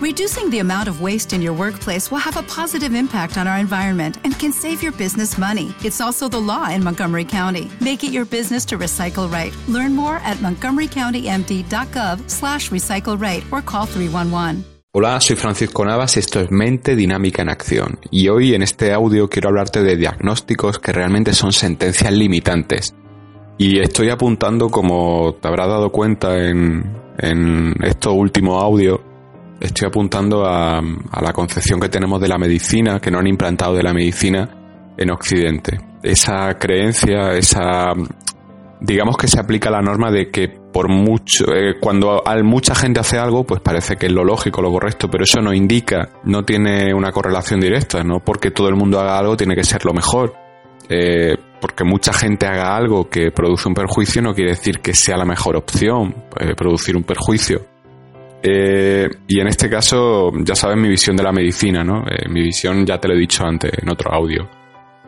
Reducing the amount of waste in your workplace will have a positive impact on our environment and can save your business money. It's also the law in Montgomery County. Make it your business to recycle right. Learn more at montgomerycountymd.gov slash recycle right or call 311. Hola, soy Francisco Navas y esto es Mente Dinámica en Acción. Y hoy en este audio quiero hablarte de diagnósticos que realmente son sentencias limitantes. Y estoy apuntando, como te habrás dado cuenta en, en estos últimos audios, estoy apuntando a, a la concepción que tenemos de la medicina, que no han implantado de la medicina en Occidente. Esa creencia, esa digamos que se aplica la norma de que por mucho, eh, cuando mucha gente hace algo, pues parece que es lo lógico, lo correcto, pero eso no indica, no tiene una correlación directa, no porque todo el mundo haga algo tiene que ser lo mejor. Eh, porque mucha gente haga algo que produce un perjuicio no quiere decir que sea la mejor opción eh, producir un perjuicio. Y en este caso, ya sabes mi visión de la medicina, ¿no? mi visión ya te lo he dicho antes en otro audio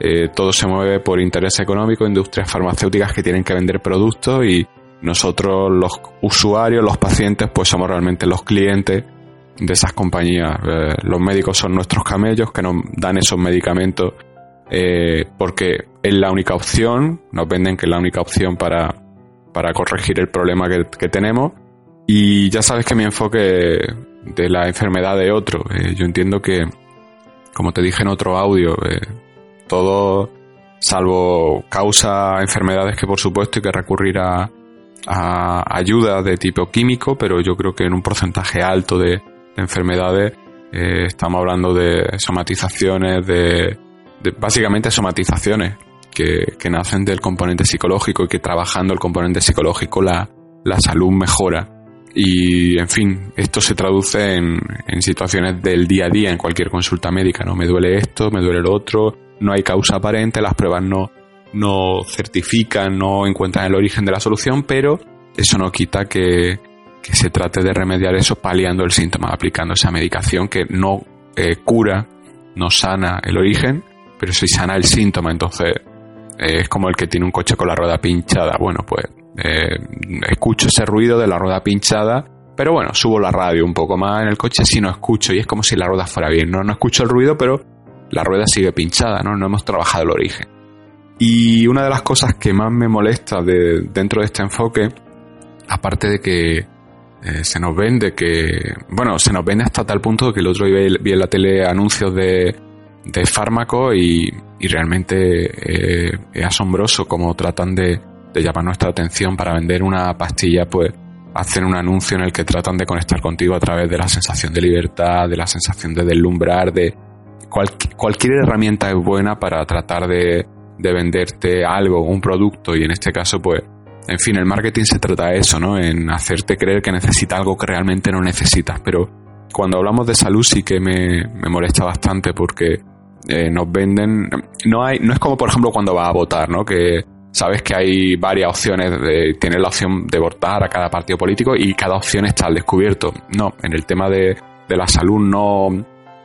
eh, todo se mueve por interés económico, industrias farmacéuticas que tienen que vender productos y nosotros los usuarios, los pacientes, pues somos realmente los clientes de esas compañías. Eh, los médicos son nuestros camellos que nos dan esos medicamentos eh, porque es la única opción, nos venden que es la única opción para, para corregir el problema que tenemos. Y ya sabes que mi enfoque de la enfermedad de otro. yo entiendo que, como te dije en otro audio, todo, salvo causa enfermedades que por supuesto hay que recurrir a, ayuda de tipo químico, pero yo creo que en un porcentaje alto de, enfermedades eh, estamos hablando de somatizaciones, de, básicamente somatizaciones que, nacen del componente psicológico y que trabajando el componente psicológico la, la salud mejora. Y, en fin, esto se traduce en, en, situaciones del día a día, en cualquier consulta médica, ¿no? Me duele esto, me duele lo otro, no hay causa aparente, las pruebas no, no certifican, no encuentran el origen de la solución, pero eso no quita que, se trate de remediar eso paliando el síntoma, aplicando esa medicación que no eh, cura, no sana el origen, pero sí sana el síntoma. Entonces, eh, es como el que tiene un coche con la rueda pinchada. Bueno, pues eh, escucho ese ruido de la rueda pinchada, pero bueno, subo la radio un poco más en el coche si no escucho y es como si la rueda fuera bien. No, no escucho el ruido, pero la rueda sigue pinchada, ¿no? No hemos trabajado el origen. Y una de las cosas que más me molesta de, dentro de este enfoque, aparte de que eh, se nos vende que, bueno, se nos vende hasta tal punto que el otro día vi en la tele anuncios de, de fármacos y, realmente eh, es asombroso cómo tratan de, de, llamar nuestra atención para vender una pastilla, pues hacen un anuncio en el que tratan de conectar contigo a través de la sensación de libertad, de la sensación de deslumbrar, de, cualquier herramienta es buena para tratar de, venderte algo, un producto, y en este caso, pues, en fin, el marketing se trata de eso, ¿no? En hacerte creer que necesitas algo que realmente no necesitas. Pero cuando hablamos de salud sí que me, molesta bastante porque eh, nos venden. No hay, no es como por ejemplo cuando vas a votar, ¿no? Que sabes que hay varias opciones, de, tienes la opción de votar a cada partido político y cada opción está al descubierto. No, en el tema de, de la salud no,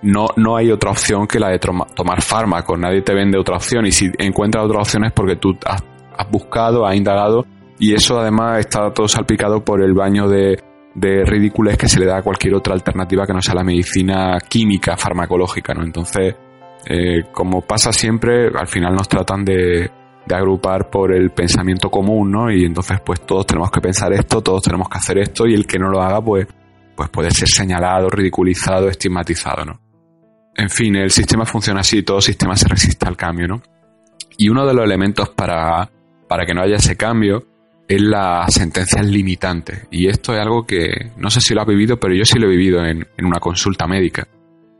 no, no hay otra opción que la de tomar fármacos. Nadie te vende otra opción y si encuentras otra opción es porque tú has, buscado, has indagado y eso además está todo salpicado por el baño de, de ridículos que se le da a cualquier otra alternativa que no sea la medicina química, farmacológica, ¿no? Entonces, eh, como pasa siempre, al final nos tratan de, de agrupar por el pensamiento común, ¿no? Y entonces, pues todos tenemos que pensar esto, todos tenemos que hacer esto y el que no lo haga, pues, pues puede ser señalado, ridiculizado, estigmatizado, ¿no? En fin, el sistema funciona así, todo sistema se resiste al cambio, ¿no? Y uno de los elementos para, para que no haya ese cambio es la sentencia limitante. Y esto es algo que no sé si lo has vivido, pero yo sí lo he vivido en, en una consulta médica.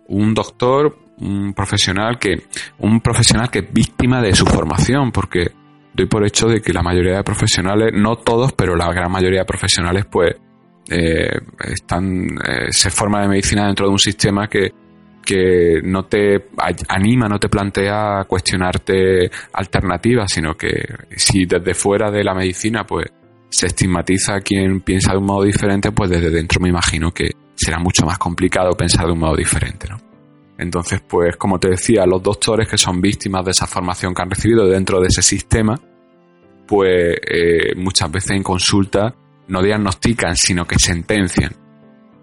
Un doctor, un profesional que, un profesional que es víctima de su formación, porque doy por hecho de que la mayoría de profesionales, no todos, pero la gran mayoría de profesionales, pues, eh, están, eh, se forman de medicina dentro de un sistema que que no te anima, no te plantea cuestionarte alternativas, sino que si desde fuera de la medicina pues se estigmatiza a quien piensa de un modo diferente, pues desde dentro me imagino que será mucho más complicado pensar de un modo diferente, ¿no? Entonces, pues como te decía, los doctores que son víctimas de esa formación que han recibido dentro de ese sistema, pues eh, muchas veces en consulta no diagnostican, sino que sentencian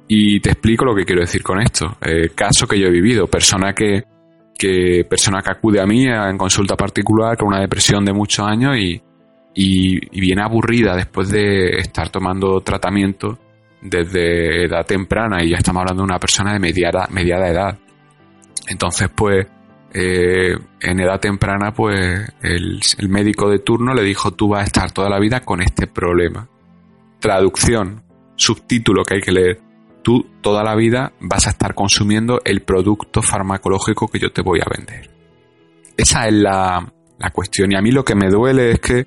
Y te explico lo que quiero decir con esto. Eh, caso que yo he vivido, persona que, que, persona que acude a mí en consulta particular con una depresión de muchos años y, y, viene aburrida después de estar tomando tratamiento desde edad temprana y ya estamos hablando de una persona de mediada, mediada edad. Entonces, pues, eh, en edad temprana, pues, el, médico de turno le dijo, tú vas a estar toda la vida con este problema. Traducción, subtítulo que hay que leer tú toda la vida vas a estar consumiendo el producto farmacológico que yo te voy a vender. Esa es la, cuestión. Y a mí lo que me duele es que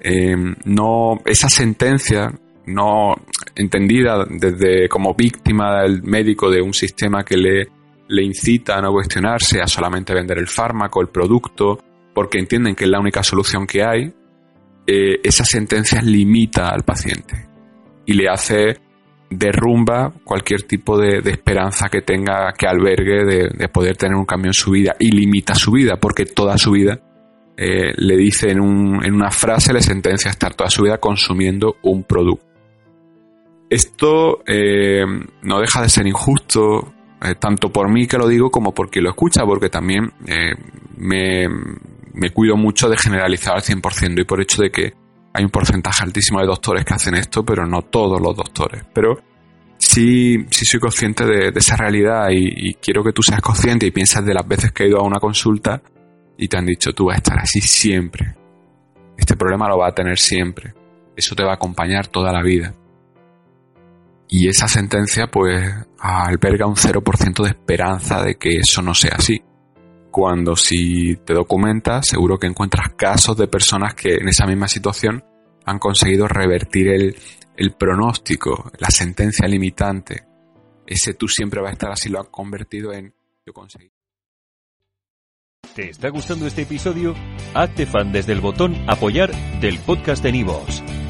eh, no esa sentencia no entendida desde como víctima del médico de un sistema que le, le incita a no cuestionarse, a solamente vender el fármaco, el producto, porque entienden que es la única solución que hay, eh, esa sentencia limita al paciente y le hace derrumba cualquier tipo de, esperanza que tenga, que albergue de, poder tener un cambio en su vida y limita su vida, porque toda su vida eh, le dice en, un, en, una frase, le sentencia a estar toda su vida consumiendo un producto. Esto eh, no deja de ser injusto, eh, tanto por mí que lo digo como por quien lo escucha, porque también me, me cuido mucho de generalizar al 100% y por hecho de que hay un porcentaje altísimo de doctores que hacen esto, pero no todos los doctores. Pero sí, sí soy consciente de, esa realidad y, quiero que tú seas consciente y piensas de las veces que he ido a una consulta y te han dicho tú vas a estar así siempre. Este problema lo va a tener siempre. Eso te va a acompañar toda la vida. Y esa sentencia pues alberga un 0% de esperanza de que eso no sea así cuando si te documentas seguro que encuentras casos de personas que en esa misma situación han conseguido revertir el, pronóstico, la sentencia limitante. Ese tú siempre va a estar así, lo han convertido en yo conseguí. ¿Te está gustando este episodio? Hazte fan desde el botón apoyar del podcast de Nivos.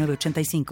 85